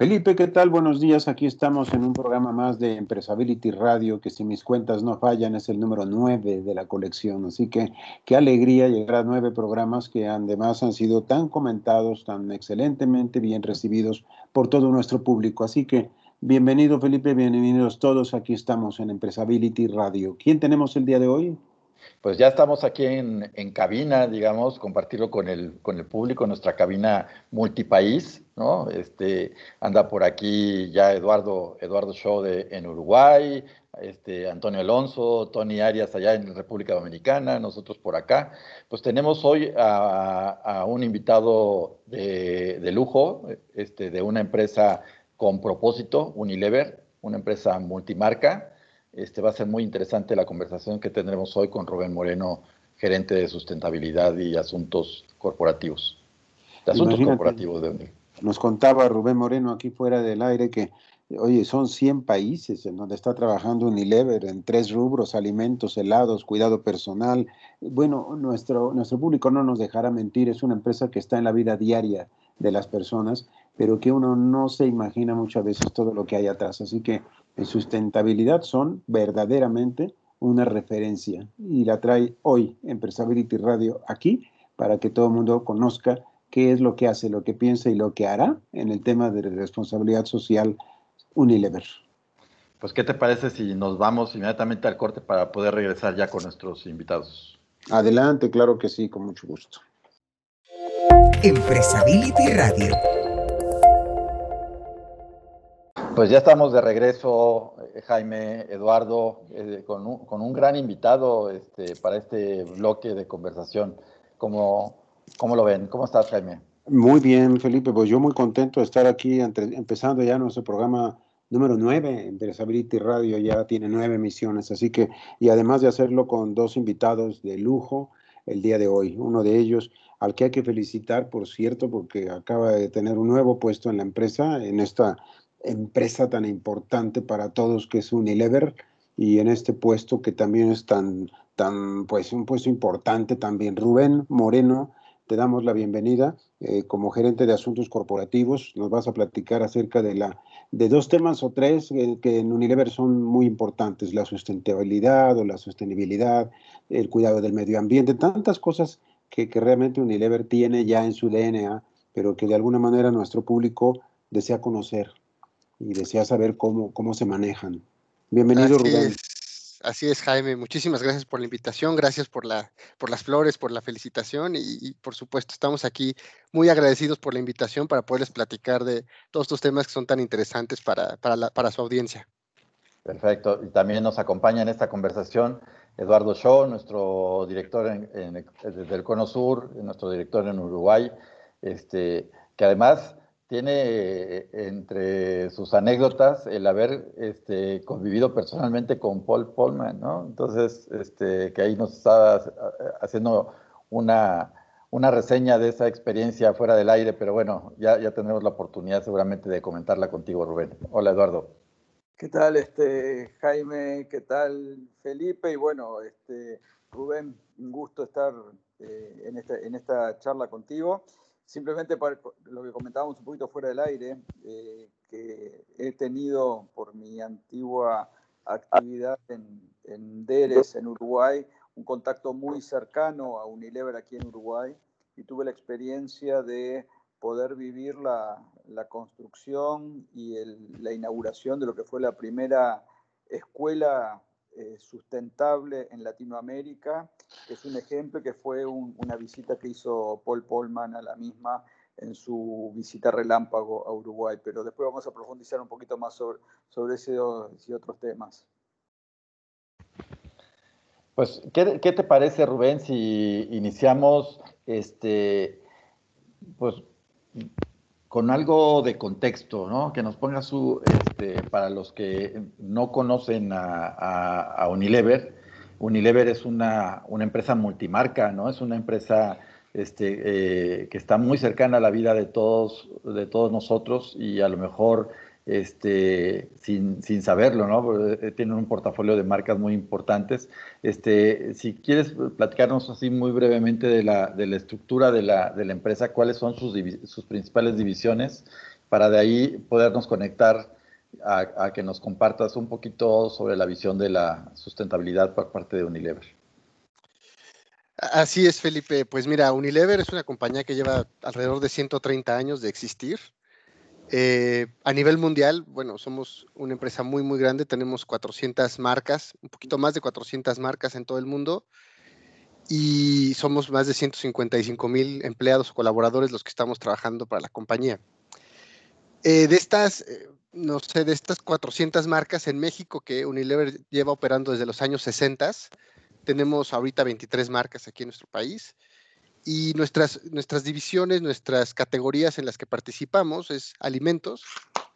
Felipe, ¿qué tal? Buenos días. Aquí estamos en un programa más de Empresability Radio, que si mis cuentas no fallan es el número nueve de la colección. Así que qué alegría llegar a nueve programas que además han sido tan comentados, tan excelentemente bien recibidos por todo nuestro público. Así que bienvenido Felipe, bienvenidos todos. Aquí estamos en Empresability Radio. ¿Quién tenemos el día de hoy? Pues ya estamos aquí en, en, cabina, digamos, compartirlo con el, con el público, nuestra cabina multipaís, ¿no? Este, anda por aquí ya Eduardo, Eduardo Show de, en Uruguay, este, Antonio Alonso, Tony Arias allá en República Dominicana, nosotros por acá. Pues tenemos hoy a, a un invitado de, de, lujo, este, de una empresa con propósito, Unilever, una empresa multimarca, este, va a ser muy interesante la conversación que tendremos hoy con Rubén Moreno, gerente de sustentabilidad y asuntos corporativos. De asuntos corporativos de Nos contaba Rubén Moreno aquí fuera del aire que, oye, son 100 países en donde está trabajando Unilever en tres rubros, alimentos, helados, cuidado personal. Bueno, nuestro, nuestro público no nos dejará mentir, es una empresa que está en la vida diaria de las personas, pero que uno no se imagina muchas veces todo lo que hay atrás. Así que en sustentabilidad son verdaderamente una referencia y la trae hoy Empresability Radio aquí para que todo el mundo conozca qué es lo que hace, lo que piensa y lo que hará en el tema de responsabilidad social Unilever. Pues, ¿qué te parece si nos vamos inmediatamente al corte para poder regresar ya con nuestros invitados? Adelante, claro que sí, con mucho gusto. Empresability Radio pues ya estamos de regreso, eh, Jaime, Eduardo, eh, con, un, con, un, gran invitado este, para este bloque de conversación. ¿Cómo, ¿Cómo, lo ven? ¿Cómo estás, Jaime? Muy bien, Felipe. Pues yo muy contento de estar aquí, empezando ya nuestro programa número 9, Empresability Radio ya tiene nueve emisiones, así que, y además de hacerlo con dos invitados de lujo el día de hoy. Uno de ellos, al que hay que felicitar, por cierto, porque acaba de tener un nuevo puesto en la empresa, en esta empresa tan importante para todos que es Unilever y en este puesto que también es tan, tan pues un puesto importante también. Rubén Moreno, te damos la bienvenida eh, como gerente de asuntos corporativos. Nos vas a platicar acerca de la de dos temas o tres eh, que en Unilever son muy importantes, la sustentabilidad o la sostenibilidad, el cuidado del medio ambiente, tantas cosas que, que realmente Unilever tiene ya en su DNA, pero que de alguna manera nuestro público desea conocer y desea saber cómo, cómo se manejan. Bienvenido, así Rubén. Es, así es, Jaime. Muchísimas gracias por la invitación, gracias por, la, por las flores, por la felicitación y, por supuesto estamos aquí muy agradecidos por la invitación para poderles platicar de todos estos temas que son tan interesantes para, para, para su audiencia. Perfecto. Y también nos acompaña en esta conversación Eduardo Shaw, nuestro director en, en, desde el Cono Sur, nuestro director en Uruguay, este, que además tiene eh, entre sus anécdotas el haber este, convivido personalmente con Paul Polman, ¿no? Entonces, este, que ahí nos está haciendo una, una reseña de esa experiencia fuera del aire, pero bueno, ya, ya tendremos la oportunidad seguramente de comentarla contigo, Rubén. Hola, Eduardo. ¿Qué tal, este, Jaime? ¿Qué tal, Felipe? Y bueno, este, Rubén, un gusto estar eh, en, este, en esta charla contigo simplemente para lo que comentábamos un poquito fuera del aire, eh, que he tenido por mi antigua actividad en, en DERES, en Uruguay, un contacto muy cercano a Unilever aquí en Uruguay y tuve la experiencia de poder vivir la, la construcción y la inauguración de lo que fue la primera escuela eh, sustentable en Latinoamérica. Es un ejemplo que fue un, una visita que hizo Paul Polman a la misma en su visita relámpago a Uruguay, pero después vamos a profundizar un poquito más sobre, sobre ese y otros temas. Pues, ¿qué, ¿qué, te parece, Rubén, si iniciamos este, pues, con algo de contexto, ¿no? Que nos ponga su, este, para los que no conocen a, Unilever, Unilever es una, una empresa multimarca, ¿no? Es una empresa este, eh, que está muy cercana a la vida de todos, de todos nosotros y a lo mejor este, sin, sin saberlo, ¿no? Eh, tienen un portafolio de marcas muy importantes. Este, si quieres platicarnos así muy brevemente de la, de la estructura de la, de la empresa, cuáles son sus, sus principales divisiones, para de ahí podernos conectar a, que nos compartas un poquito sobre la visión de la sustentabilidad por parte de Unilever. Así es, Felipe. Pues mira, Unilever es una compañía que lleva alrededor de 130 años de existir. Eh, a nivel mundial, bueno, somos una empresa muy, muy grande, tenemos 400 marcas, un poquito más de 400 marcas en todo el mundo y somos más de 155 mil empleados o colaboradores los que estamos trabajando para la compañía. Eh, de estas, eh, no sé, de estas 400 marcas en México que Unilever lleva operando desde los años 60, tenemos ahorita 23 marcas aquí en nuestro país y nuestras, nuestras divisiones, nuestras categorías en las que participamos es alimentos,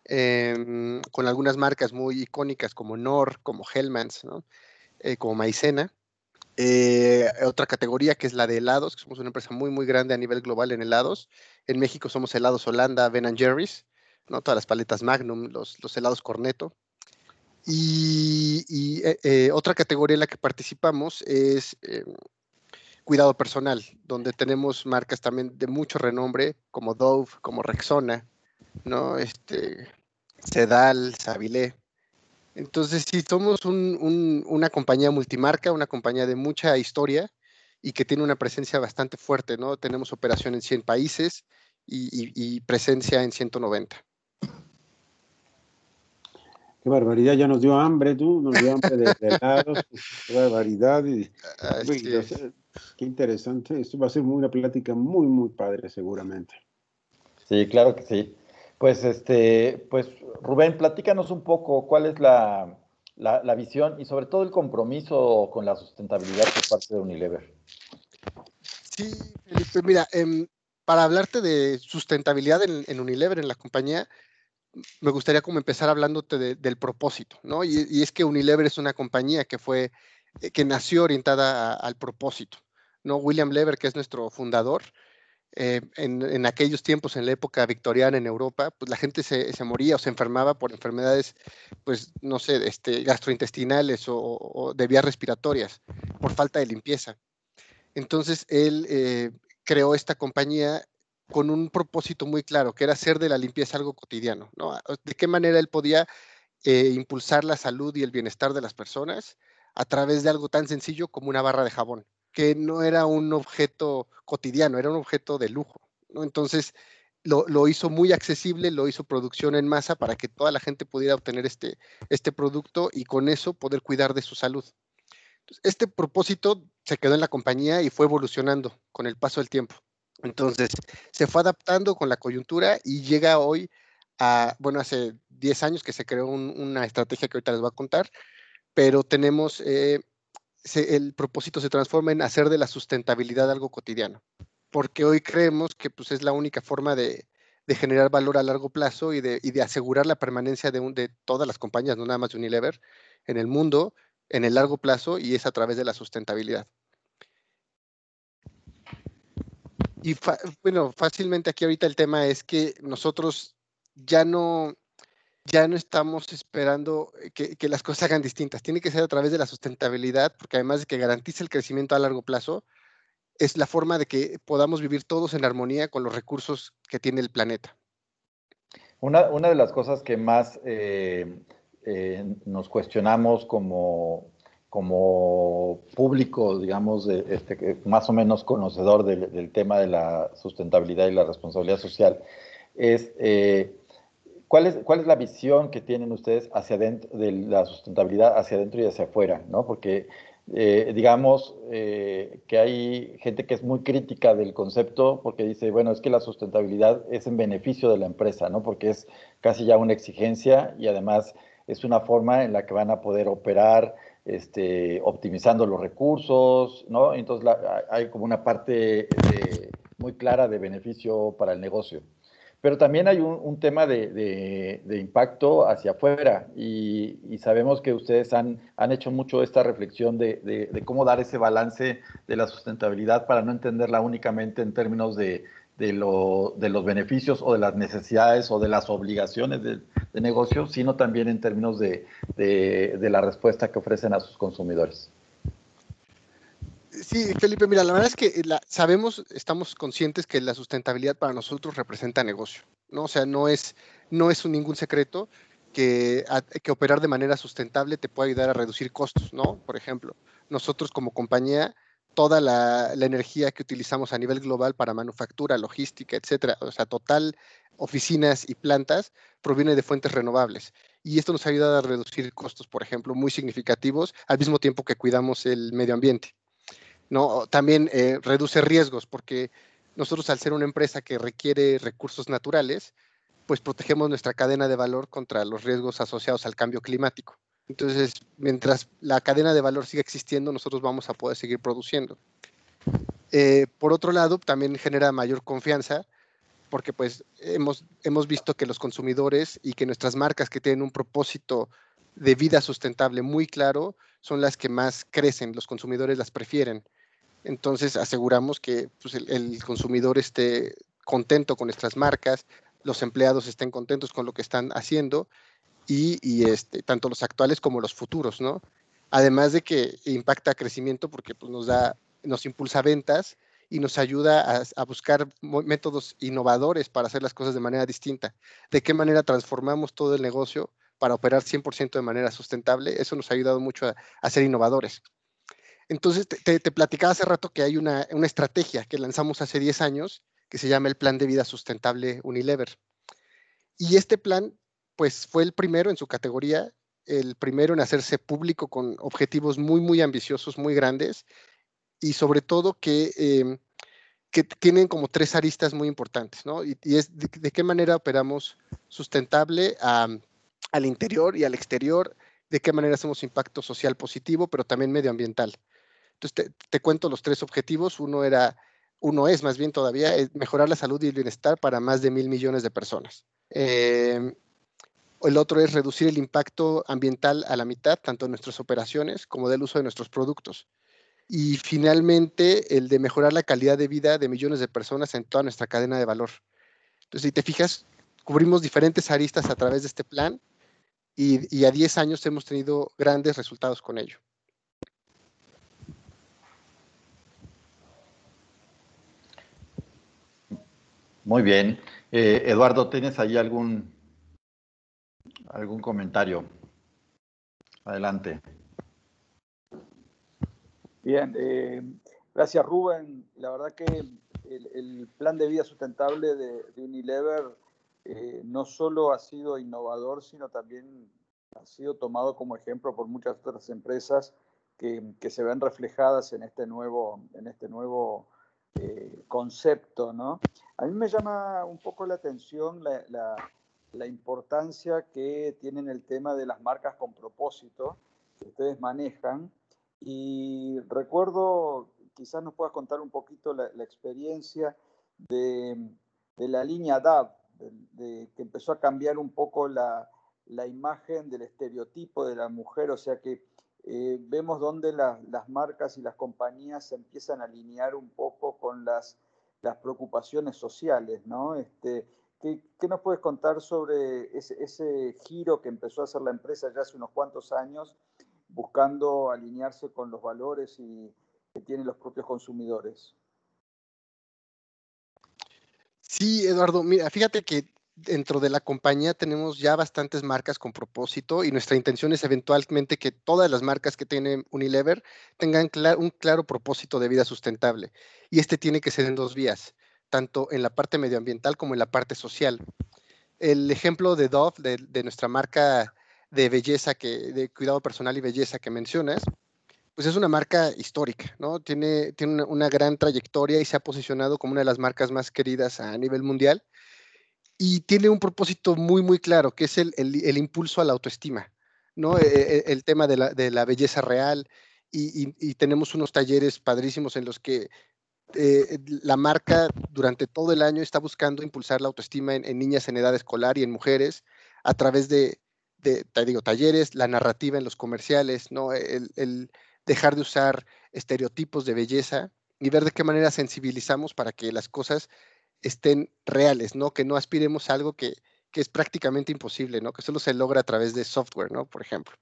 em, con algunas marcas muy icónicas como Nor, como Hellmans, eh, como Maicena. Eh, otra categoría que es la de helados, que somos una empresa muy, muy grande a nivel global en helados. En México somos helados Holanda, Ben Jerry's, ¿no? todas las paletas Magnum, los, los helados Corneto. Y, eh, otra categoría en la que participamos es em, cuidado personal, donde tenemos marcas también de mucho renombre, como Dove, como Rexona, ¿no? Este, Sedal, Sabilé. Entonces, sí, somos una compañía multimarca, una compañía de mucha historia y que tiene una presencia bastante fuerte, ¿no? Tenemos operación en 100 países y, presencia en 190. Qué barbaridad, ya nos dio hambre, tú, nos dio hambre de, helados, qué barbaridad. Y, Qué interesante. Esto va a ser una plática muy, muy padre, seguramente. Sí, claro que sí. Pues, este, pues, Rubén, platícanos un poco cuál es la, la, visión y sobre todo el compromiso con la sustentabilidad por parte de Unilever. Sí, Felipe, mira, em, para hablarte de sustentabilidad en, Unilever, en la compañía, me gustaría como empezar hablándote del propósito, ¿no? Y, es que Unilever es una compañía que fue, eh, que nació orientada al propósito. ¿no? William Lever, que es nuestro fundador, eh, en, aquellos tiempos, en la época victoriana en Europa, pues la gente se, moría o se enfermaba por enfermedades, pues no sé, este, gastrointestinales o, de vías respiratorias, por falta de limpieza. Entonces, él eh, creó esta compañía con un propósito muy claro, que era hacer de la limpieza algo cotidiano, ¿no? De qué manera él podía eh, impulsar la salud y el bienestar de las personas a través de algo tan sencillo como una barra de jabón que no era un objeto cotidiano, era un objeto de lujo. ¿no? Entonces, lo, hizo muy accesible, lo hizo producción en masa para que toda la gente pudiera obtener este, este producto y con eso poder cuidar de su salud. este propósito se quedó en la compañía y fue evolucionando con el paso del tiempo. Entonces, se fue adaptando con la coyuntura y llega hoy a, bueno, hace 10 años que se creó una estrategia que ahorita les voy a contar, pero tenemos eh, el propósito se transforma en hacer de la sustentabilidad algo cotidiano, porque hoy creemos que pues, es la única forma de, generar valor a largo plazo y de, asegurar la permanencia de, de, todas las compañías, no nada más de Unilever, en el mundo, en el largo plazo, y es a través de la sustentabilidad. Y bueno, fácilmente aquí ahorita el tema es que nosotros ya no, ya no estamos esperando eh, que, las cosas hagan distintas. Tiene que ser a través de la sustentabilidad, porque además de que garantice el crecimiento a largo plazo, es la forma de que podamos vivir todos en armonía con los recursos que tiene el planeta. Una, de las cosas que más eh, eh, nos cuestionamos como, como público, digamos, este, más o menos conocedor del, tema de la sustentabilidad y la responsabilidad social, es ¿Cuál es, ¿Cuál es la visión que tienen ustedes hacia adentro de la sustentabilidad hacia adentro y hacia afuera? ¿no? Porque eh, digamos eh, que hay gente que es muy crítica del concepto porque dice, bueno, es que la sustentabilidad es en beneficio de la empresa, ¿no? Porque es casi ya una exigencia y además es una forma en la que van a poder operar este, optimizando los recursos, ¿no? Entonces hay como una parte muy clara de beneficio para el negocio. pero también hay un, tema de, impacto hacia afuera y, sabemos que ustedes han, han, hecho mucho esta reflexión de, cómo dar ese balance de la sustentabilidad para no entenderla únicamente en términos de, lo, los beneficios o de las necesidades o de las obligaciones de, negocio, sino también en términos de la respuesta que ofrecen a sus consumidores. Sí, Felipe, mira, la verdad es que la, sabemos, estamos conscientes que la sustentabilidad para nosotros representa negocio, ¿no? O sea, no es, no es un, ningún secreto que, que operar de manera sustentable te puede ayudar a reducir costos, ¿no? Por ejemplo, nosotros como compañía, toda la, energía que utilizamos a nivel global para manufactura, logística, etcétera, o sea, total oficinas y plantas, proviene de fuentes renovables. Y esto nos ayuda a reducir costos, por ejemplo, muy significativos, al mismo tiempo que cuidamos el medio ambiente. ¿no? También eh, reduce riesgos porque nosotros al ser una empresa que requiere recursos naturales, pues protegemos nuestra cadena de valor contra los riesgos asociados al cambio climático. Entonces, mientras la cadena de valor siga existiendo, nosotros vamos a poder seguir produciendo. Eh, por otro lado, también genera mayor confianza porque pues hemos, hemos visto que los consumidores y que nuestras marcas que tienen un propósito de vida sustentable muy claro son las que más crecen, los consumidores las prefieren. Entonces aseguramos que pues, el, consumidor esté contento con nuestras marcas, los empleados estén contentos con lo que están haciendo y, este, tanto los actuales como los futuros, ¿no? Además de que impacta crecimiento porque pues, nos da, nos impulsa ventas y nos ayuda a, buscar métodos innovadores para hacer las cosas de manera distinta. ¿De qué manera transformamos todo el negocio para operar 100% de manera sustentable? Eso nos ha ayudado mucho a, ser innovadores. Entonces, te, platicaba hace rato que hay una, estrategia que lanzamos hace 10 años que se llama el Plan de Vida Sustentable Unilever. Y este plan, pues fue el primero en su categoría, el primero en hacerse público con objetivos muy, muy ambiciosos, muy grandes, y sobre todo que, em, que tienen como tres aristas muy importantes, ¿no? Y, es de, qué manera operamos sustentable al interior y al exterior, de qué manera hacemos impacto social positivo, pero también medioambiental. Entonces, te, cuento los tres objetivos. Uno era, uno es más bien todavía, mejorar la salud y el bienestar para más de mil millones de personas. Em, el otro es reducir el impacto ambiental a la mitad, tanto en nuestras operaciones como del uso de nuestros productos. Y finalmente, el de mejorar la calidad de vida de millones de personas en toda nuestra cadena de valor. Entonces, si te fijas, cubrimos diferentes aristas a través de este plan y, y a 10 años hemos tenido grandes resultados con ello. Muy bien. Eh, Eduardo, ¿tienes ahí algún, algún comentario? Adelante. Bien, eh, gracias Rubén. La verdad que el, plan de vida sustentable de, Unilever eh, no solo ha sido innovador, sino también ha sido tomado como ejemplo por muchas otras empresas que, se ven reflejadas en este nuevo, en este nuevo eh, concepto, ¿no? A mí me llama un poco la atención la, importancia que tienen el tema de las marcas con propósito que ustedes manejan. Y recuerdo, quizás nos puedas contar un poquito la, experiencia de, la línea DAV, de, que empezó a cambiar un poco la, la imagen del estereotipo de la mujer, o sea que eh, vemos dónde las marcas y las compañías se empiezan a alinear un poco con las, las preocupaciones sociales, ¿no? Este, ¿qué, nos puedes contar sobre ese, giro que empezó a hacer la empresa ya hace unos cuantos años, buscando alinearse con los valores que tienen los propios consumidores? Sí, Eduardo, mira, fíjate que dentro de la compañía tenemos ya bastantes marcas con propósito y nuestra intención es eventualmente que todas las marcas que tienen Unilever tengan un claro propósito de vida sustentable. Y este tiene que ser en dos vías, tanto en la parte medioambiental como en la parte social. El ejemplo de Dove, de, nuestra marca de belleza, que, de cuidado personal y belleza que mencionas, pues es una marca histórica, ¿no? Tiene, tiene una, gran trayectoria y se ha posicionado como una de las marcas más queridas a nivel mundial y tiene un propósito muy, muy claro, que es el, el, impulso a la autoestima, ¿no? E, e, el, tema de la, de la, belleza real y, y, tenemos unos talleres padrísimos en los que eh, la marca durante todo el año está buscando impulsar la autoestima en, niñas en edad escolar y en mujeres a través de, te digo, talleres, la narrativa en los comerciales, ¿no? El, dejar de usar estereotipos de belleza y ver de qué manera sensibilizamos para que las cosas estén reales, ¿no? Que no aspiremos a algo que, que es prácticamente imposible, ¿no? Que solo se logra a través de software, ¿no? Por ejemplo.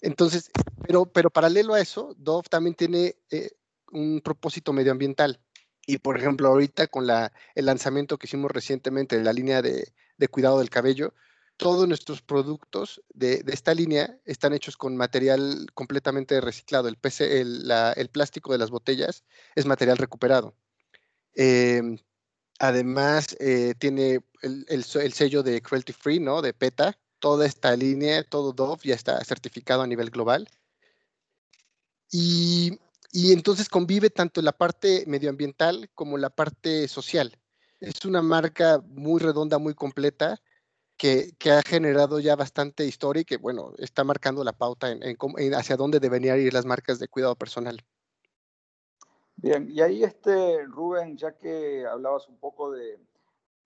Entonces, pero, pero paralelo a eso, Dove también tiene eh, un propósito medioambiental. Y por ejemplo, ahorita con la, el lanzamiento que hicimos recientemente de la línea de, cuidado del cabello, todos nuestros productos de, esta línea están hechos con material completamente reciclado. El, PC, el, plástico de las botellas es material recuperado. Em, además, eh, tiene el, el, sello de cruelty free, ¿no? De PETA. Toda esta línea, todo Dove ya está certificado a nivel global. Y y entonces convive tanto la parte medioambiental como la parte social. Es una marca muy redonda, muy completa, que, ha generado ya bastante historia y que, bueno, está marcando la pauta en, hacia dónde deberían ir las marcas de cuidado personal. Bien, y ahí, este, Rubén, ya que hablabas un poco del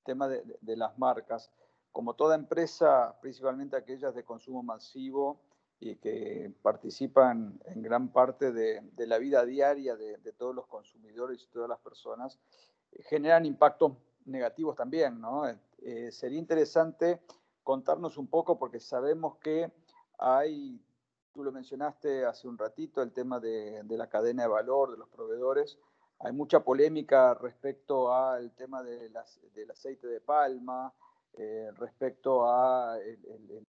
tema de las marcas, como toda empresa, principalmente aquellas de consumo masivo, y que participan en gran parte de, la vida diaria de, todos los consumidores y todas las personas, eh, generan impactos negativos también, ¿no? Eh, sería interesante contarnos un poco, porque sabemos que hay, tú lo mencionaste hace un ratito, el tema de, la cadena de valor de los proveedores, hay mucha polémica respecto al tema del aceite de palma, eh, respecto a el, el,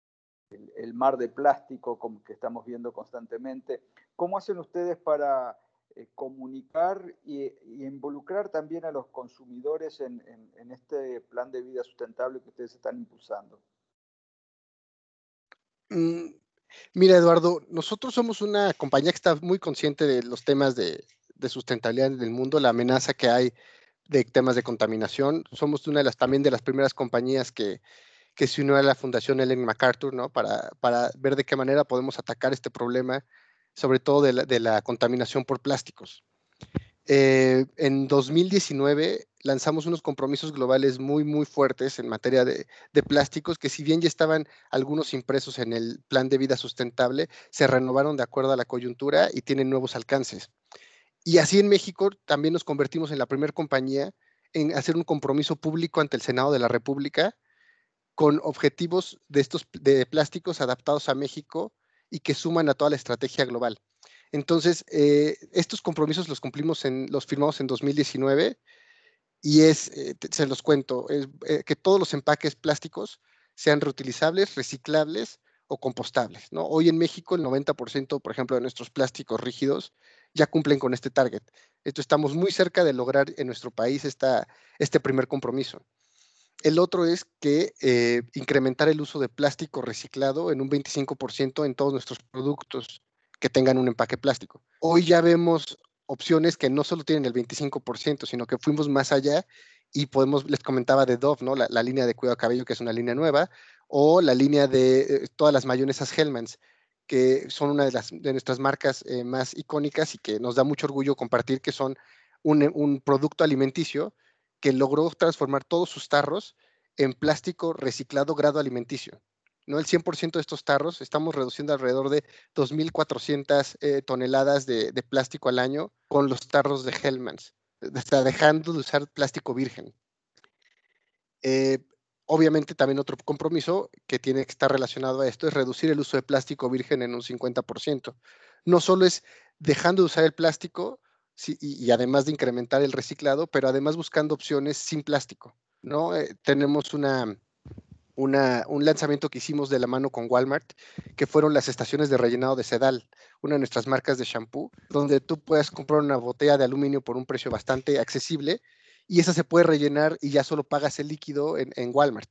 mar de plástico que estamos viendo constantemente. ¿Cómo hacen ustedes para eh, comunicar y, involucrar también a los consumidores en, este plan de vida sustentable que ustedes están impulsando? Mm, mira, Eduardo, nosotros somos una compañía que está muy consciente de los temas de, de sustentabilidad en el mundo, la amenaza que hay de temas de contaminación. Somos una de las también de las primeras compañías que, que se unió a la Fundación Ellen MacArthur, ¿no? Para, para ver de qué manera podemos atacar este problema, sobre todo de la, de la contaminación por plásticos. Eh, en 2019 lanzamos unos compromisos globales muy, muy fuertes en materia de, de, plásticos, que si bien ya estaban algunos impresos en el plan de vida sustentable, se renovaron de acuerdo a la coyuntura y tienen nuevos alcances. Y así en México también nos convertimos en la primera compañía en hacer un compromiso público ante el Senado de la República con objetivos de estos de plásticos adaptados a México y que suman a toda la estrategia global. Entonces, eh, estos compromisos los cumplimos los firmamos en 2019 y es, eh, se los cuento, eh, que todos los empaques plásticos sean reutilizables, reciclables o compostables. Hoy en México el 90%, por ejemplo, de nuestros plásticos rígidos ya cumplen con este target. Estamos muy cerca de lograr en nuestro país esta, este primer compromiso. El otro es que eh, incrementar el uso de plástico reciclado en un 25% en todos nuestros productos que tengan un empaque plástico. Hoy ya vemos opciones que no solo tienen el 25%, sino que fuimos más allá y podemos, les comentaba de Dove, ¿no? La, línea de cuidado cabello, que es una línea nueva, o la línea de eh, todas las mayonesas Hellmann's, que son una de, nuestras marcas eh, más icónicas y que nos da mucho orgullo compartir que son un producto alimenticio que logró transformar todos sus tarros en plástico reciclado grado alimenticio. ¿no? El 100% de estos tarros estamos reduciendo alrededor de 2.400 eh, toneladas de, plástico al año con los tarros de Hellmann's, está dejando de usar plástico virgen. Eh, obviamente también otro compromiso que tiene que estar relacionado a esto es reducir el uso de plástico virgen en un 50%. No solo es dejando de usar el plástico, y, además de incrementar el reciclado, pero además buscando opciones sin plástico, ¿no? Eh, tenemos una, un lanzamiento que hicimos de la mano con Walmart, que fueron las estaciones de rellenado de Sedal, una de nuestras marcas de shampoo, donde tú puedes comprar una botella de aluminio por un precio bastante accesible y esa se puede rellenar y ya solo pagas el líquido en, Walmart.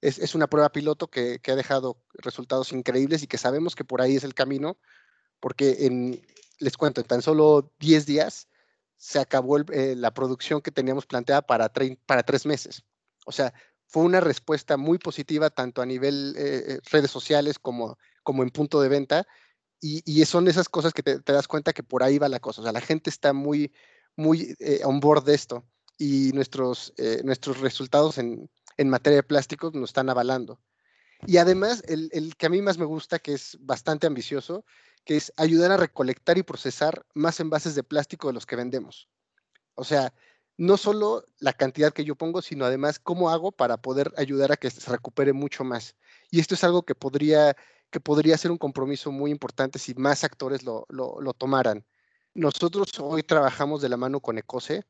Es, una prueba piloto que, que, ha dejado resultados increíbles y que sabemos que por ahí es el camino, porque en, les cuento, en tan solo 10 días se acabó eh, la producción que teníamos planteada para, para tres meses. O sea, fue una respuesta muy positiva tanto a nivel eh, eh, redes sociales como, como en punto de venta. Y, son esas cosas que te, das cuenta que por ahí va la cosa. O sea, la gente está muy, muy eh, on board de esto y nuestros, eh, nuestros resultados en, en, materia de plásticos nos están avalando. Y además, el, el, que a mí más me gusta, que es bastante ambicioso, que es ayudar a recolectar y procesar más envases de plástico de los que vendemos. O sea, no solo la cantidad que yo pongo, sino además cómo hago para poder ayudar a que se recupere mucho más. Y esto es algo que podría, que podría ser un compromiso muy importante si más actores lo, lo, tomaran. Nosotros hoy trabajamos de la mano con ECOSE.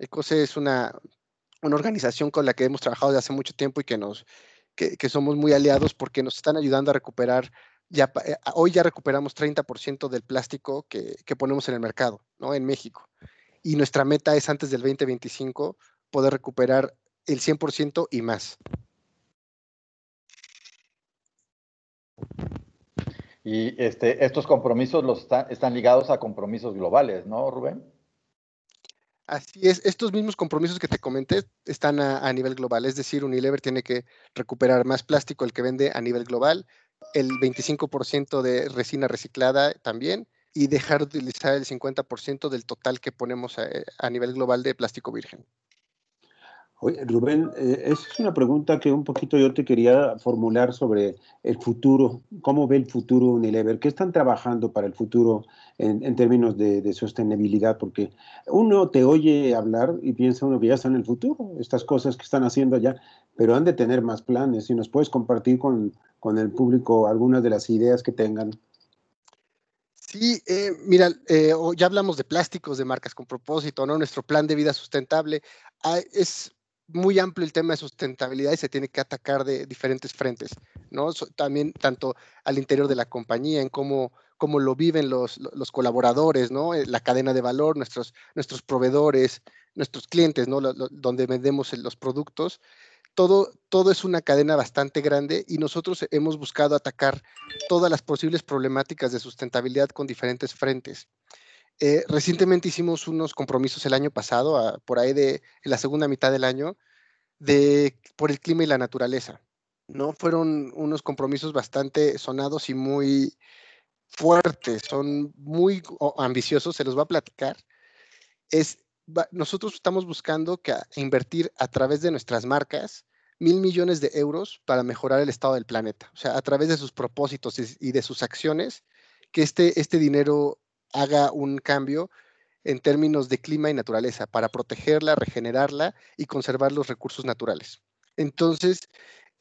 ECOSE es una, una organización con la que hemos trabajado desde hace mucho tiempo y que, nos, que, que somos muy aliados porque nos están ayudando a recuperar ya, eh, hoy ya recuperamos 30% del plástico que, que, ponemos en el mercado, ¿no? En México y nuestra meta es antes del 2025 poder recuperar el 100% y más. Y este, estos compromisos los están ligados a compromisos globales, ¿no, Rubén? Así es, estos mismos compromisos que te comenté están a, a, nivel global, es decir, Unilever tiene que recuperar más plástico el que vende a nivel global, el 25% de resina reciclada también, y dejar de utilizar el 50% del total que ponemos a, nivel global de plástico virgen. Oye, Rubén, eh, esa es una pregunta que un poquito yo te quería formular sobre el futuro. ¿Cómo ve el futuro Unilever? ¿Qué están trabajando para el futuro en, términos de, sostenibilidad? Porque uno te oye hablar y piensa uno que ya está en el futuro, estas cosas que están haciendo ya, pero han de tener más planes. Si nos puedes compartir con, con el público algunas de las ideas que tengan. Sí, eh, mira, eh, ya hablamos de plásticos, de marcas con propósito, ¿no? Nuestro plan de vida sustentable ah, es muy amplio el tema de sustentabilidad y se tiene que atacar de diferentes frentes, ¿no? también tanto al interior de la compañía, en cómo, cómo lo viven los, los colaboradores, ¿no? Eh, la cadena de valor, nuestros, nuestros proveedores, nuestros clientes, ¿no? donde vendemos los productos todo, todo es una cadena bastante grande y nosotros hemos buscado atacar todas las posibles problemáticas de sustentabilidad con diferentes frentes. Eh, recientemente hicimos unos compromisos el año pasado, por ahí de la segunda mitad del año, de, por el clima y la naturaleza. ¿no? Fueron unos compromisos bastante sonados y muy fuertes, son muy ambiciosos, se los va a platicar. Es nosotros estamos buscando que invertir a través de nuestras marcas mil millones de euros para mejorar el estado del planeta. O sea, a través de sus propósitos y de sus acciones, que este, este dinero haga un cambio en términos de clima y naturaleza para protegerla, regenerarla y conservar los recursos naturales. Entonces,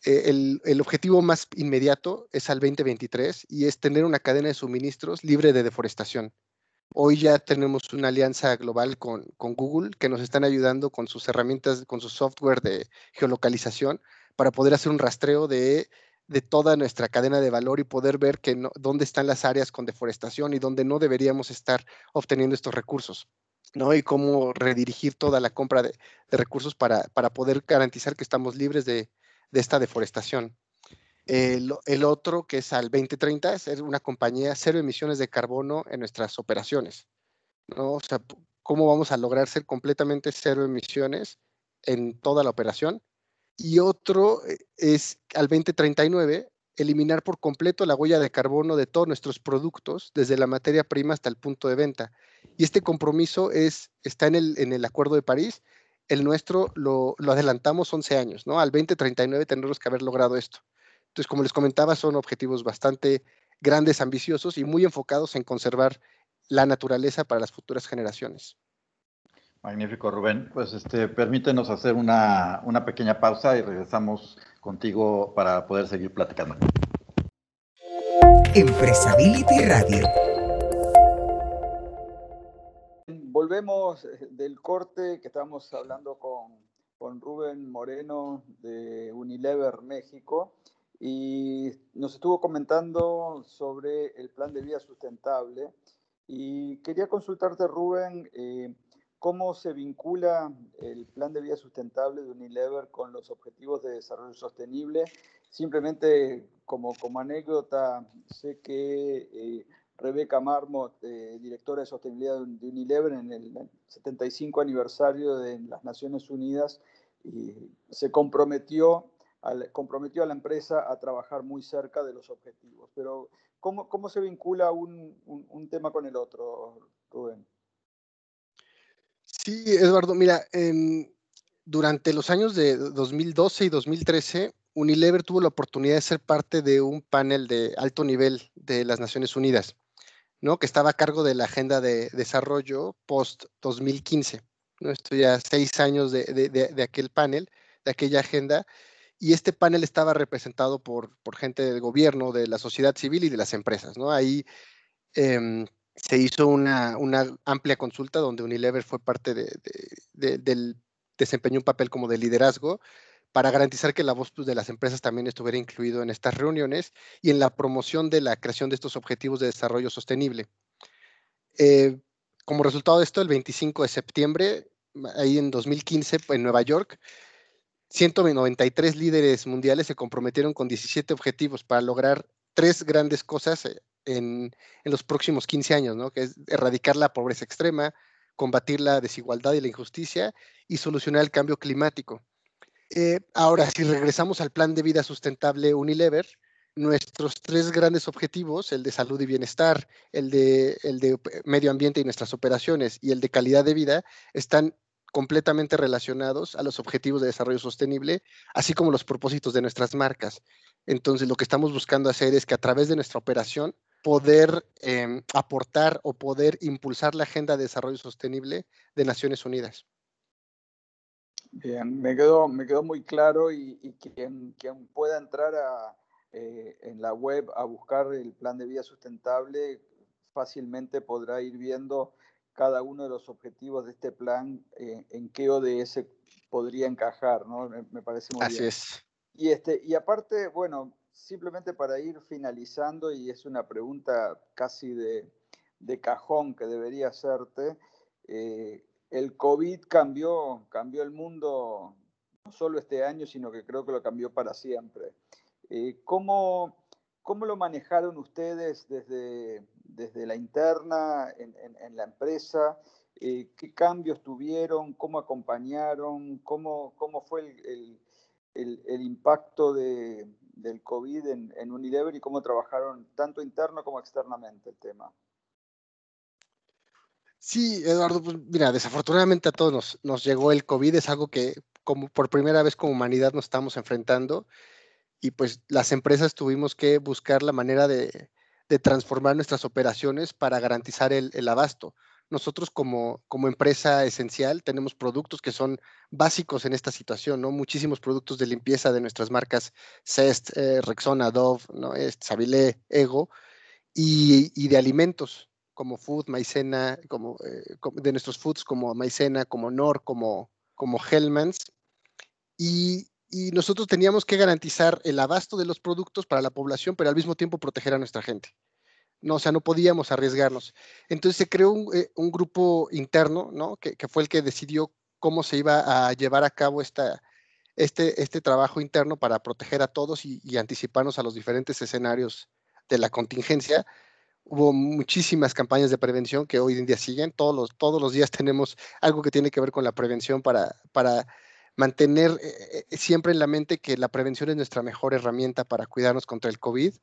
eh, el, el, objetivo más inmediato es al 2023 y es tener una cadena de suministros libre de deforestación. Hoy ya tenemos una alianza global con, Google que nos están ayudando con sus herramientas, con su software de geolocalización para poder hacer un rastreo de, toda nuestra cadena de valor y poder ver que dónde están las áreas con deforestación y dónde no deberíamos estar obteniendo estos recursos. ¿no? Y cómo redirigir toda la compra de, recursos para, poder garantizar que estamos libres de esta deforestación. El, otro, que es al 2030, es ser una compañía cero emisiones de carbono en nuestras operaciones. ¿no? O sea, cómo vamos a lograr ser completamente cero emisiones en toda la operación. Y otro eh, es al 2039, eliminar por completo la huella de carbono de todos nuestros productos, desde la materia prima hasta el punto de venta. Y este compromiso es, está en el, Acuerdo de París. El nuestro lo, lo adelantamos 11 años, ¿no? Al 2039 tendremos que haber logrado esto. Entonces, como les comentaba, son objetivos bastante grandes, ambiciosos y muy enfocados en conservar la naturaleza para las futuras generaciones. Magnífico, Rubén. Pues este, permítenos hacer una, una pequeña pausa y regresamos contigo para poder seguir platicando. Empresability Radio. Volvemos del corte que estábamos hablando con, con Rubén Moreno de Unilever México y nos estuvo comentando sobre el plan de vida sustentable y quería consultarte, Rubén, eh, cómo se vincula el plan de vida sustentable de Unilever con los objetivos de desarrollo sostenible. Simplemente como, como anécdota, sé que eh, Rebeca Marmot, eh, directora de sostenibilidad de Unilever, en el 75 aniversario de las Naciones Unidas, se comprometió comprometió a la empresa a trabajar muy cerca de los objetivos. Pero, ¿cómo, cómo se vincula un, un, tema con el otro, Rubén? Sí, Eduardo, mira, durante los años de 2012 y 2013, Unilever tuvo la oportunidad de ser parte de un panel de alto nivel de las Naciones Unidas, ¿no? que estaba a cargo de la agenda de desarrollo post-2015. ¿no? Esto ya seis años de, de, aquel panel, de aquella agenda, y este panel estaba representado por, por, gente del gobierno, de la sociedad civil y de las empresas. ¿no? Ahí em, se hizo una, una, amplia consulta donde Unilever fue parte del desempeñó un papel como de liderazgo para garantizar que la voz pues, de las empresas también estuviera incluido en estas reuniones y en la promoción de la creación de estos objetivos de desarrollo sostenible. Eh, como resultado de esto, el 25 de septiembre, ahí en 2015, en Nueva York, 193 líderes mundiales se comprometieron con 17 objetivos para lograr tres grandes cosas eh, en, los próximos 15 años, ¿no? que es erradicar la pobreza extrema, combatir la desigualdad y la injusticia y solucionar el cambio climático. Eh, ahora, si regresamos al plan de vida sustentable Unilever, nuestros tres grandes objetivos, el de salud y bienestar, el de, el de medio ambiente y nuestras operaciones y el de calidad de vida, están completamente relacionados a los objetivos de desarrollo sostenible, así como los propósitos de nuestras marcas. Entonces, lo que estamos buscando hacer es que a través de nuestra operación poder em, aportar o poder impulsar la agenda de desarrollo sostenible de Naciones Unidas. Bien, me quedó, me quedó muy claro y, quien, quien, pueda entrar a, eh, en la web a buscar el plan de vida sustentable fácilmente podrá ir viendo cada uno de los objetivos de este plan, eh, en qué ODS podría encajar, ¿no? Me, parece muy bien. Así es. Y, este, y aparte, bueno, simplemente para ir finalizando, y es una pregunta casi de, de cajón que debería hacerte, eh, el COVID cambió, cambió el mundo no solo este año, sino que creo que lo cambió para siempre. Eh, ¿cómo, ¿Cómo lo manejaron ustedes desde, desde la interna, en, en, la empresa? Eh, ¿Qué cambios tuvieron? ¿Cómo acompañaron? ¿Cómo, cómo fue el, el, el, impacto de, del COVID en, en Unilever y cómo trabajaron tanto interno como externamente el tema? Sí, Eduardo, pues mira, desafortunadamente a todos nos, nos, llegó el COVID, es algo que como por primera vez como humanidad nos estamos enfrentando y pues las empresas tuvimos que buscar la manera de, de transformar nuestras operaciones para garantizar el, el abasto. Nosotros como, como, empresa esencial tenemos productos que son básicos en esta situación, ¿no? Muchísimos productos de limpieza de nuestras marcas Cest, eh, Rexona, Dove, ¿no? Savile, Ego, y, y de alimentos, como Food, Maicena, como, eh, de nuestros foods como Maicena, como Nor, como, como Hellmans. Y, y, nosotros teníamos que garantizar el abasto de los productos para la población, pero al mismo tiempo proteger a nuestra gente. No, o sea, no podíamos arriesgarnos. Entonces se creó un, eh, un grupo interno, ¿no? Que, que, fue el que decidió cómo se iba a llevar a cabo esta, este, este trabajo interno para proteger a todos y, y anticiparnos a los diferentes escenarios de la contingencia hubo muchísimas campañas de prevención que hoy en día siguen. Todos los, todos los días tenemos algo que tiene que ver con la prevención para, para mantener eh, eh, siempre en la mente que la prevención es nuestra mejor herramienta para cuidarnos contra el COVID.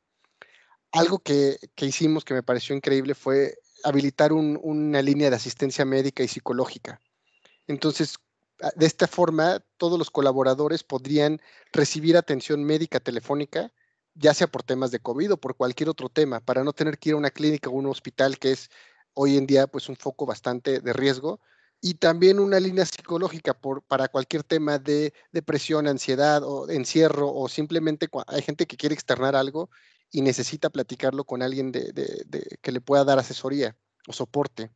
Algo que, que hicimos que me pareció increíble fue habilitar un, una línea de asistencia médica y psicológica. Entonces, de esta forma, todos los colaboradores podrían recibir atención médica telefónica ya sea por temas de COVID o por cualquier otro tema, para no tener que ir a una clínica o un hospital que es hoy en día pues un foco bastante de riesgo y también una línea psicológica para cualquier tema de depresión, ansiedad o encierro o simplemente hay gente que quiere externar algo y necesita platicarlo con alguien de, que le pueda dar asesoría o soporte.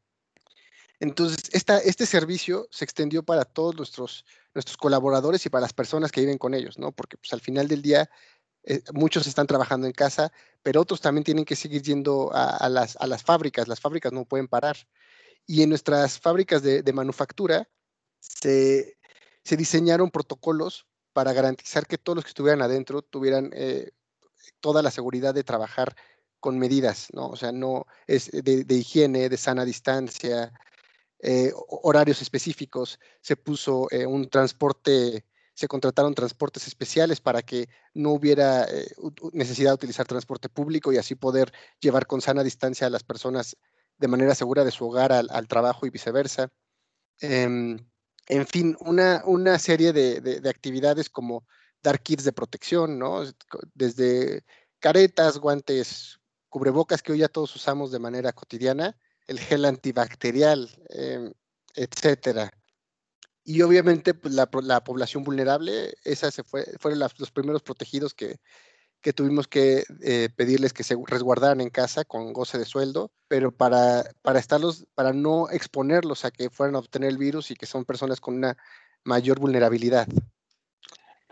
Entonces, este servicio se extendió para todos nuestros, nuestros colaboradores y para las personas que viven con ellos, ¿no? Porque pues, al final del día eh, muchos están trabajando en casa, pero otros también tienen que seguir yendo a, las, a, las, fábricas. Las fábricas no pueden parar. Y en nuestras fábricas de, manufactura se, se, diseñaron protocolos para garantizar que todos los que estuvieran adentro tuvieran eh, toda la seguridad de trabajar con medidas, ¿no? O sea, no es de, higiene, de sana distancia, eh, horarios específicos. Se puso un transporte se contrataron transportes especiales para que no hubiera eh, necesidad de utilizar transporte público y así poder llevar con sana distancia a las personas de manera segura de su hogar al, trabajo y viceversa. Em, en fin, una, una serie de, de, actividades como dar kits de protección, ¿no? Desde caretas, guantes, cubrebocas que hoy ya todos usamos de manera cotidiana, el gel antibacterial, eh, etcétera. Y obviamente pues, la, la, población vulnerable, esa se fue, fueron los primeros protegidos que, que tuvimos que eh, pedirles que se resguardaran en casa con goce de sueldo, pero para, para, estarlos, para no exponerlos a que fueran a obtener el virus y que son personas con una mayor vulnerabilidad.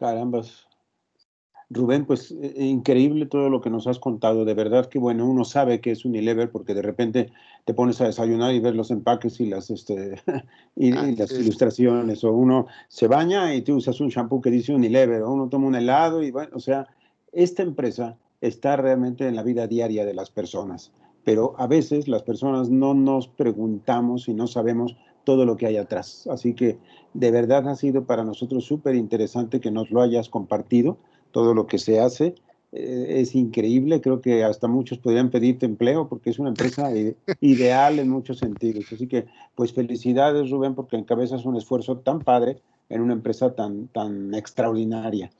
Carambas. Rubén, pues eh, eh, increíble todo lo que nos has contado. De verdad que bueno, uno sabe que es Unilever porque de repente te pones a desayunar y ves los empaques y las, este, y, ah, las ilustraciones. O uno se baña y tú usas un shampoo que dice Unilever. O uno toma un helado y bueno, o sea, esta empresa está realmente en la vida diaria de las personas, pero a veces las personas no nos preguntamos y no sabemos todo lo que hay atrás. Así que de verdad ha sido para nosotros súper interesante que nos lo hayas compartido, todo lo que se hace. Eh, es increíble, creo que hasta muchos podrían pedirte empleo porque es una empresa ideal en muchos sentidos. Así que, pues felicidades Rubén porque encabezas un esfuerzo tan padre en una empresa tan, tan extraordinaria.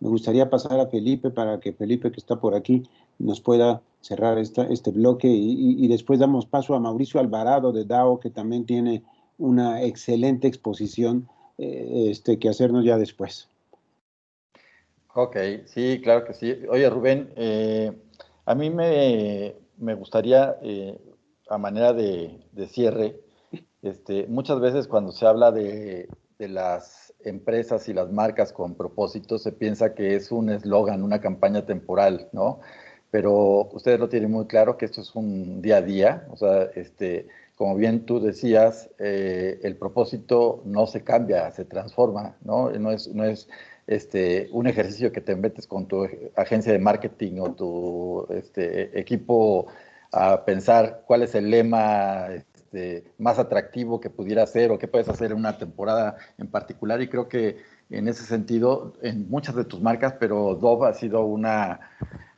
Me gustaría pasar a Felipe para que Felipe, que está por aquí, nos pueda cerrar esta, este bloque y, después damos paso a Mauricio Alvarado de DAO, que también tiene una excelente exposición eh, este, que hacernos ya después. Ok, sí, claro que sí. Oye, Rubén, eh, a mí me, gustaría, eh, a manera de, cierre, este, muchas veces cuando se habla de, de las empresas y las marcas con propósito se piensa que es un eslogan, una campaña temporal, ¿no? Pero ustedes lo tienen muy claro que esto es un día a día, o sea, este, como bien tú decías, eh, el propósito no se cambia, se transforma, ¿no? No es, no es este, un ejercicio que te metes con tu agencia de marketing o tu este, equipo a pensar cuál es el lema este, más atractivo que pudiera ser o que puedes hacer en una temporada en particular. Y creo que en ese sentido, en muchas de tus marcas, pero Dove ha sido una,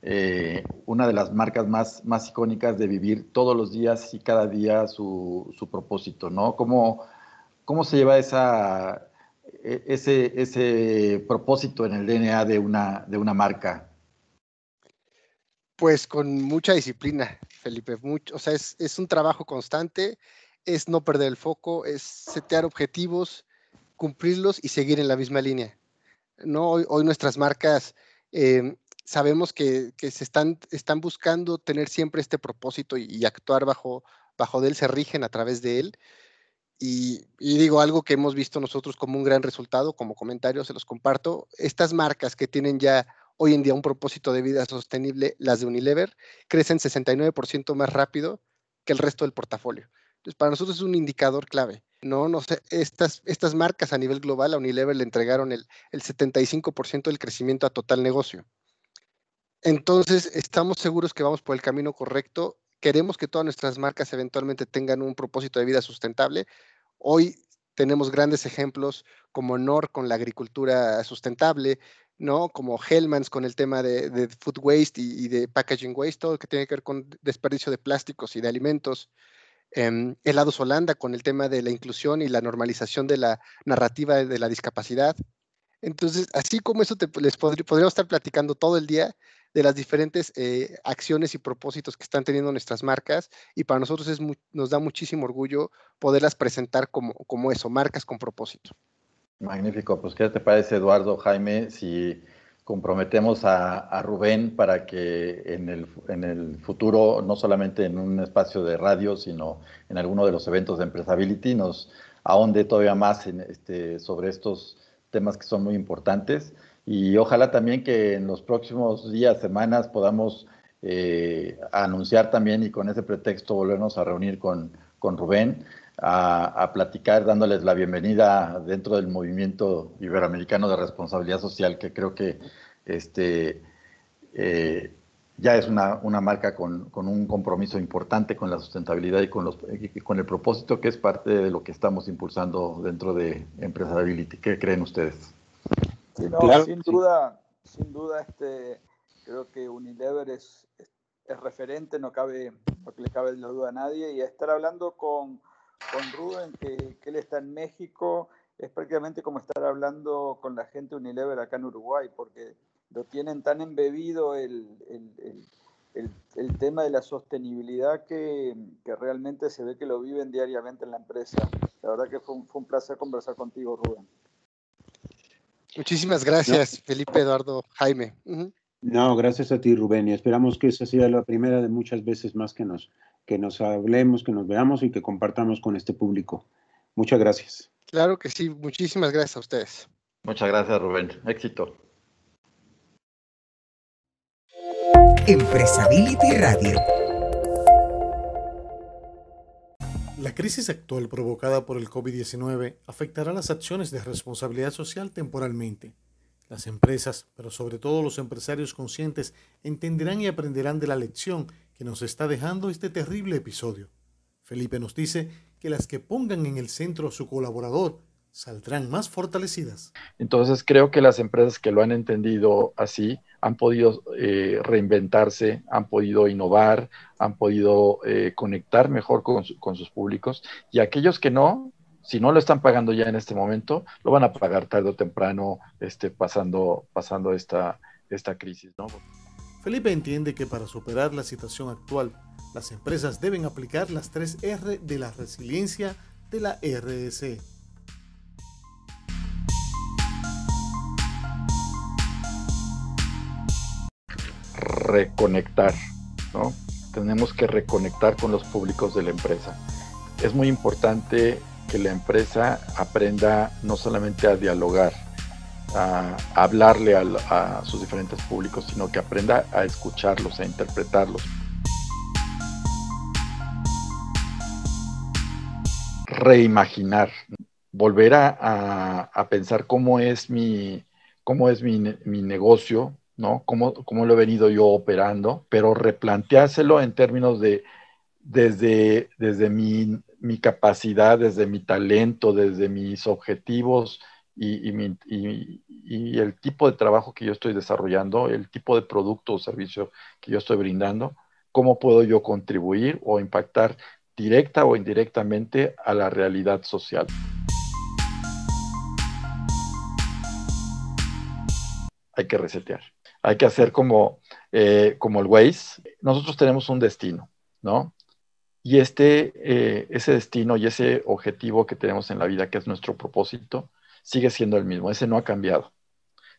eh, una de las marcas más, más icónicas de vivir todos los días y cada día su, su propósito, ¿no? ¿Cómo, ¿Cómo se lleva esa, e, ese, ese propósito en el DNA de una, de una marca? Pues con mucha disciplina, Felipe. Mucho, o sea, es, es, un trabajo constante, es no perder el foco, es setear objetivos, cumplirlos y seguir en la misma línea. ¿no? Hoy, nuestras marcas em, sabemos que, se están, buscando tener siempre este propósito y, actuar bajo, bajo de él, se rigen a través de él. Y, digo algo que hemos visto nosotros como un gran resultado, como comentario, se los comparto. Estas marcas que tienen ya hoy en día un propósito de vida sostenible, las de Unilever, crecen 69% más rápido que el resto del portafolio. Entonces, para nosotros es un indicador clave. No, no estas, estas marcas a nivel global a Unilever le entregaron el, el 75% del crecimiento a total negocio. Entonces, estamos seguros que vamos por el camino correcto. Queremos que todas nuestras marcas eventualmente tengan un propósito de vida sustentable. Hoy tenemos grandes ejemplos como NOR con la agricultura sustentable, ¿no? Como Hellmans con el tema de, food waste y, de packaging waste, todo lo que tiene que ver con desperdicio de plásticos y de alimentos. Eh, Helados Holanda con el tema de la inclusión y la normalización de la narrativa de la discapacidad. Entonces, así como eso les podríamos estar platicando todo el día de las diferentes eh, acciones y propósitos que están teniendo nuestras marcas y para nosotros es nos da muchísimo orgullo poderlas presentar como, como eso, marcas con propósito. Magnífico, pues ¿qué te parece Eduardo, Jaime, si comprometemos a, Rubén para que en el, en el, futuro, no solamente en un espacio de radio, sino en alguno de los eventos de Empresability, nos ahonde todavía más este, sobre estos temas que son muy importantes y ojalá también que en los próximos días, semanas podamos eh, anunciar también y con ese pretexto volvernos a reunir con, con Rubén a, platicar, dándoles la bienvenida dentro del movimiento iberoamericano de responsabilidad social, que creo que este, eh, ya es una, una marca con, con, un compromiso importante con la sustentabilidad y con, los, con el propósito que es parte de lo que estamos impulsando dentro de Empresariability. ¿Qué creen ustedes? Sin duda, sin duda, este, creo que Unilever es, es, referente, no cabe, no le cabe la duda a nadie, y estar hablando con con Rubén que, él está en México, es prácticamente como estar hablando con la gente Unilever acá en Uruguay, porque lo tienen tan embebido el, el, tema de la sostenibilidad que, que, realmente se ve que lo viven diariamente en la empresa. La verdad que fue un, fue un placer conversar contigo, Rubén. Muchísimas gracias, Felipe, Eduardo, Jaime. No, gracias a ti, Rubén, y esperamos que esa sea la primera de muchas veces más que nos, que nos hablemos, que nos veamos y que compartamos con este público. Muchas gracias. Claro que sí, muchísimas gracias a ustedes. Muchas gracias, Rubén. Éxito. Empresability Radio. La crisis actual provocada por el COVID-19 afectará las acciones de responsabilidad social temporalmente las empresas, pero sobre todo los empresarios conscientes, entenderán y aprenderán de la lección que nos está dejando este terrible episodio. Felipe nos dice que las que pongan en el centro a su colaborador saldrán más fortalecidas. Entonces creo que las empresas que lo han entendido así han podido eh, reinventarse, han podido innovar, han podido eh, conectar mejor con, sus públicos y aquellos que no, si no lo están pagando ya en este momento, lo van a pagar tarde o temprano este, pasando, pasando esta, esta crisis. ¿no? Felipe entiende que para superar la situación actual, las empresas deben aplicar las tres R de la resiliencia de la RS. Reconectar, ¿no? Tenemos que reconectar con los públicos de la empresa. Es muy importante que la empresa aprenda no solamente a dialogar, a, hablarle a, sus diferentes públicos, sino que aprenda a escucharlos, a interpretarlos. Reimaginar, volver a, pensar cómo es mi, cómo es mi, negocio, ¿no? Cómo, cómo, lo he venido yo operando, pero replanteárselo en términos de desde, desde mi mi capacidad, desde mi talento, desde mis objetivos y, el tipo de trabajo que yo estoy desarrollando, el tipo de producto o servicio que yo estoy brindando, cómo puedo yo contribuir o impactar directa o indirectamente a la realidad social. Hay que resetear. Hay que hacer como, eh, como el Waze. Nosotros tenemos un destino, ¿no? Y este, eh, ese destino y ese objetivo que tenemos en la vida, que es nuestro propósito, sigue siendo el mismo. Ese no ha cambiado.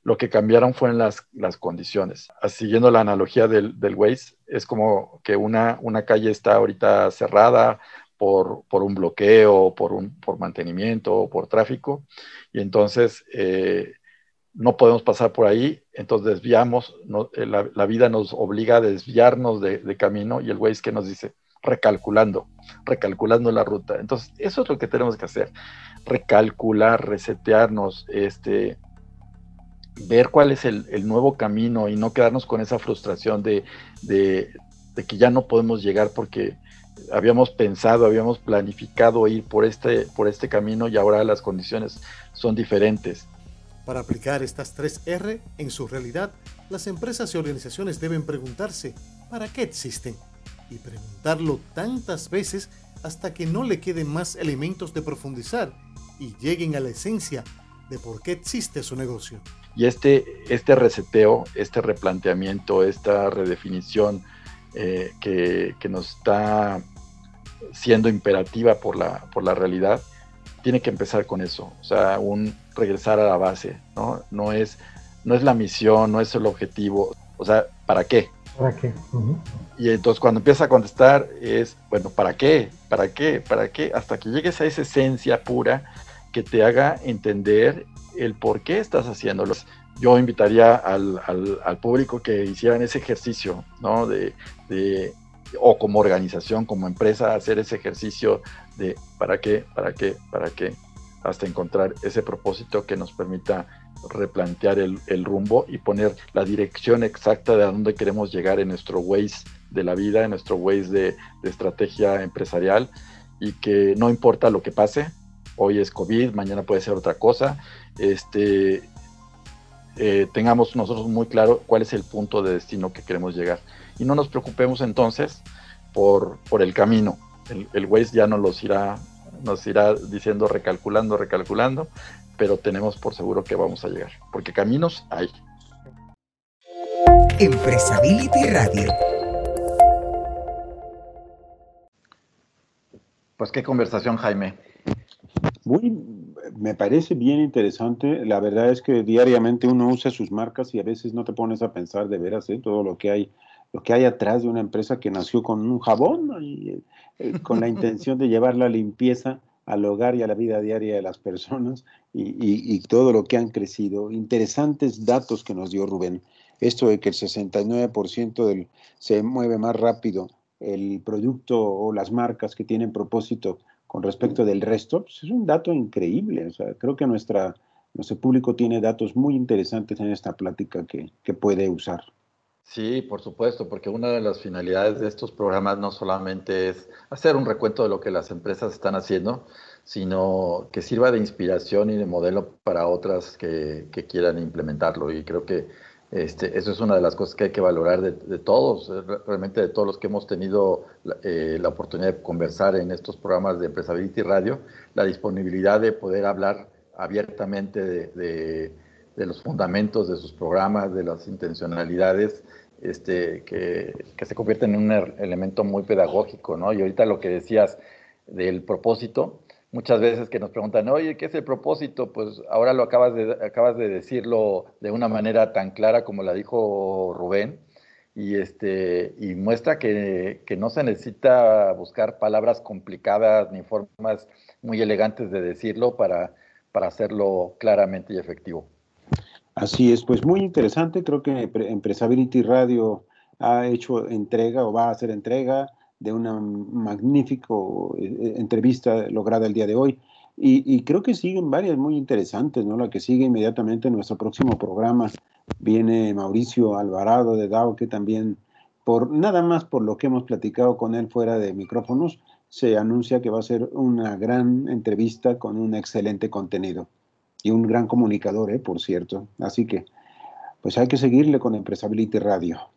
Lo que cambiaron fueron las, las condiciones. Siguiendo la analogía del, del Waze, es como que una, una calle está ahorita cerrada por, por un bloqueo, por, un, por mantenimiento por tráfico, y entonces eh, no podemos pasar por ahí, entonces desviamos, eh, la, vida nos obliga a desviarnos de, de camino y el Waze que nos dice, recalculando, recalculando la ruta. Entonces, eso es lo que tenemos que hacer, recalcular, resetearnos, este, ver cuál es el, nuevo camino y no quedarnos con esa frustración de, que ya no podemos llegar porque habíamos pensado, habíamos planificado ir por este, por este camino y ahora las condiciones son diferentes. Para aplicar estas tres R en su realidad, las empresas y organizaciones deben preguntarse, ¿para qué existen? y preguntarlo tantas veces hasta que no le queden más elementos de profundizar y lleguen a la esencia de por qué existe su negocio. Y este, este reseteo, este replanteamiento, esta redefinición eh, que, que, nos está siendo imperativa por la, por la realidad, tiene que empezar con eso, o sea, un regresar a la base, ¿no? No es, no es la misión, no es el objetivo, o sea, ¿para qué? ¿Para qué? Y entonces cuando empieza a contestar es, bueno, ¿para qué? ¿Para qué? ¿Para qué? Hasta que llegues a esa esencia pura que te haga entender el por qué estás haciéndolo. Yo invitaría al, al, público que hicieran ese ejercicio, ¿no? De, de, o como organización, como empresa, hacer ese ejercicio de ¿para qué? ¿Para qué? ¿Para qué? Hasta encontrar ese propósito que nos permita replantear el, rumbo y poner la dirección exacta de a dónde queremos llegar en nuestro Waze de la vida, en nuestro Waze de, estrategia empresarial y que no importa lo que pase, hoy es COVID, mañana puede ser otra cosa, este, eh, tengamos nosotros muy claro cuál es el punto de destino que queremos llegar. Y no nos preocupemos entonces por, por el camino. El, el Waze ya nos los irá nos irá diciendo recalculando, recalculando, pero tenemos por seguro que vamos a llegar, porque caminos hay. Empresability Radio. Pues qué conversación, Jaime. Muy, me parece bien interesante. La verdad es que diariamente uno usa sus marcas y a veces no te pones a pensar de veras ¿eh? todo lo que hay, lo que hay atrás de una empresa que nació con un jabón y, eh, con la intención de llevar la limpieza al hogar y a la vida diaria de las personas y, y, todo lo que han crecido. Interesantes datos que nos dio Rubén. Esto de que el 69% del, se mueve más rápido el producto o las marcas que tienen propósito con respecto del resto, pues es un dato increíble. O sea, creo que nuestra, nuestro público tiene datos muy interesantes en esta plática que, que puede usar. Sí, por supuesto, porque una de las finalidades de estos programas no solamente es hacer un recuento de lo que las empresas están haciendo, sino que sirva de inspiración y de modelo para otras que, quieran implementarlo. Y creo que este, eso es una de las cosas que hay que valorar de, todos, eh, realmente de todos los que hemos tenido eh, la oportunidad de conversar en estos programas de Empresability Radio, la disponibilidad de poder hablar abiertamente de, los fundamentos de sus programas, de las intencionalidades, este, que, que, se convierten en un er, elemento muy pedagógico, ¿no? Y ahorita lo que decías del propósito, muchas veces que nos preguntan, oye, ¿qué es el propósito? Pues ahora lo acabas de, acabas de decirlo de una manera tan clara como la dijo Rubén, y, este, y muestra que, que no se necesita buscar palabras complicadas ni formas muy elegantes de decirlo para, para hacerlo claramente y efectivo. Así es, pues muy interesante, creo que Empresability Radio ha hecho entrega o va a hacer entrega de una magnífica eh, entrevista lograda el día de hoy. Y, creo que siguen varias muy interesantes, ¿no? La que sigue inmediatamente en nuestro próximo programa viene Mauricio Alvarado de DAO, que también, por nada más por lo que hemos platicado con él fuera de micrófonos, se anuncia que va a ser una gran entrevista con un excelente contenido y un gran comunicador, ¿eh? por cierto. Así que, pues hay que seguirle con Empresability Radio.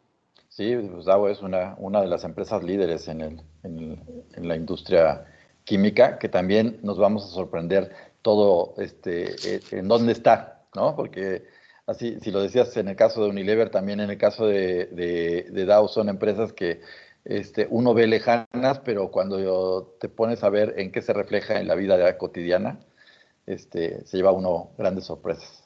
Sí, pues DAO es una, una de las empresas líderes en, el, en, la industria química, que también nos vamos a sorprender todo este, eh, en dónde está, ¿no? Porque así, si lo decías en el caso de Unilever, también en el caso de, de, Dow son empresas que este, uno ve lejanas, pero cuando te pones a ver en qué se refleja en la vida cotidiana, este, se lleva uno grandes sorpresas.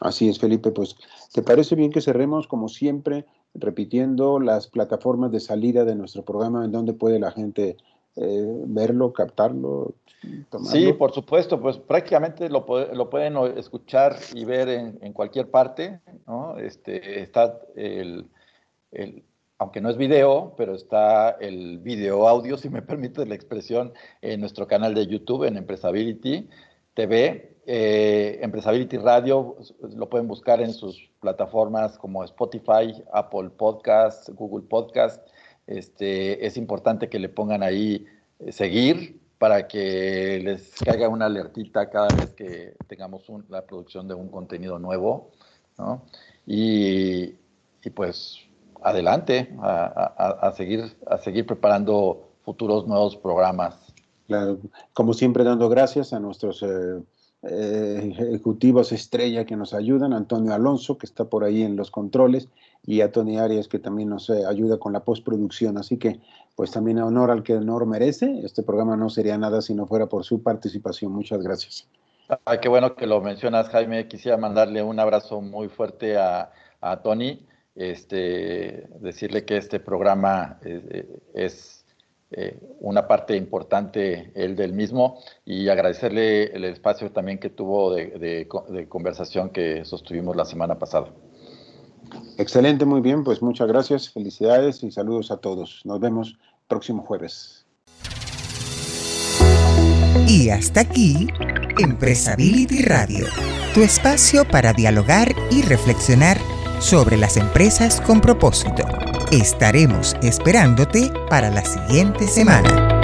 Así es, Felipe. Pues, ¿te parece bien que cerremos como siempre repitiendo las plataformas de salida de nuestro programa en donde puede la gente eh, verlo, captarlo, tomarlo. Sí, por supuesto, pues prácticamente lo, lo pueden escuchar y ver en, cualquier parte, ¿no? Este, está el, el, aunque no es video, pero está el video audio, si me permite la expresión, en nuestro canal de YouTube, en Empresability TV. Eh, Empresability Radio lo pueden buscar en sus plataformas como Spotify, Apple Podcast, Google Podcast. Este, es importante que le pongan ahí eh, seguir para que les caiga una alertita cada vez que tengamos la producción de un contenido nuevo. Y, pues adelante a, seguir, a seguir preparando futuros nuevos programas. Claro, como siempre dando gracias a nuestros eh, eh, ejecutivos estrella que nos ayudan, Antonio Alonso, que está por ahí en los controles, y a Tony Arias, que también nos eh, ayuda con la postproducción. Así que, pues también honor al que honor merece. Este programa no sería nada si no fuera por su participación. Muchas gracias. Ay, qué bueno que lo mencionas, Jaime. Quisiera mandarle un abrazo muy fuerte a, Tony. Este, decirle que este programa es eh, una parte importante el del mismo y agradecerle el espacio también que tuvo de, conversación que sostuvimos la semana pasada. Excelente, muy bien, pues muchas gracias, felicidades y saludos a todos. Nos vemos próximo jueves. Y hasta aquí, Empresability Radio, tu espacio para dialogar y reflexionar sobre las empresas con propósito. Estaremos esperándote para la siguiente semana.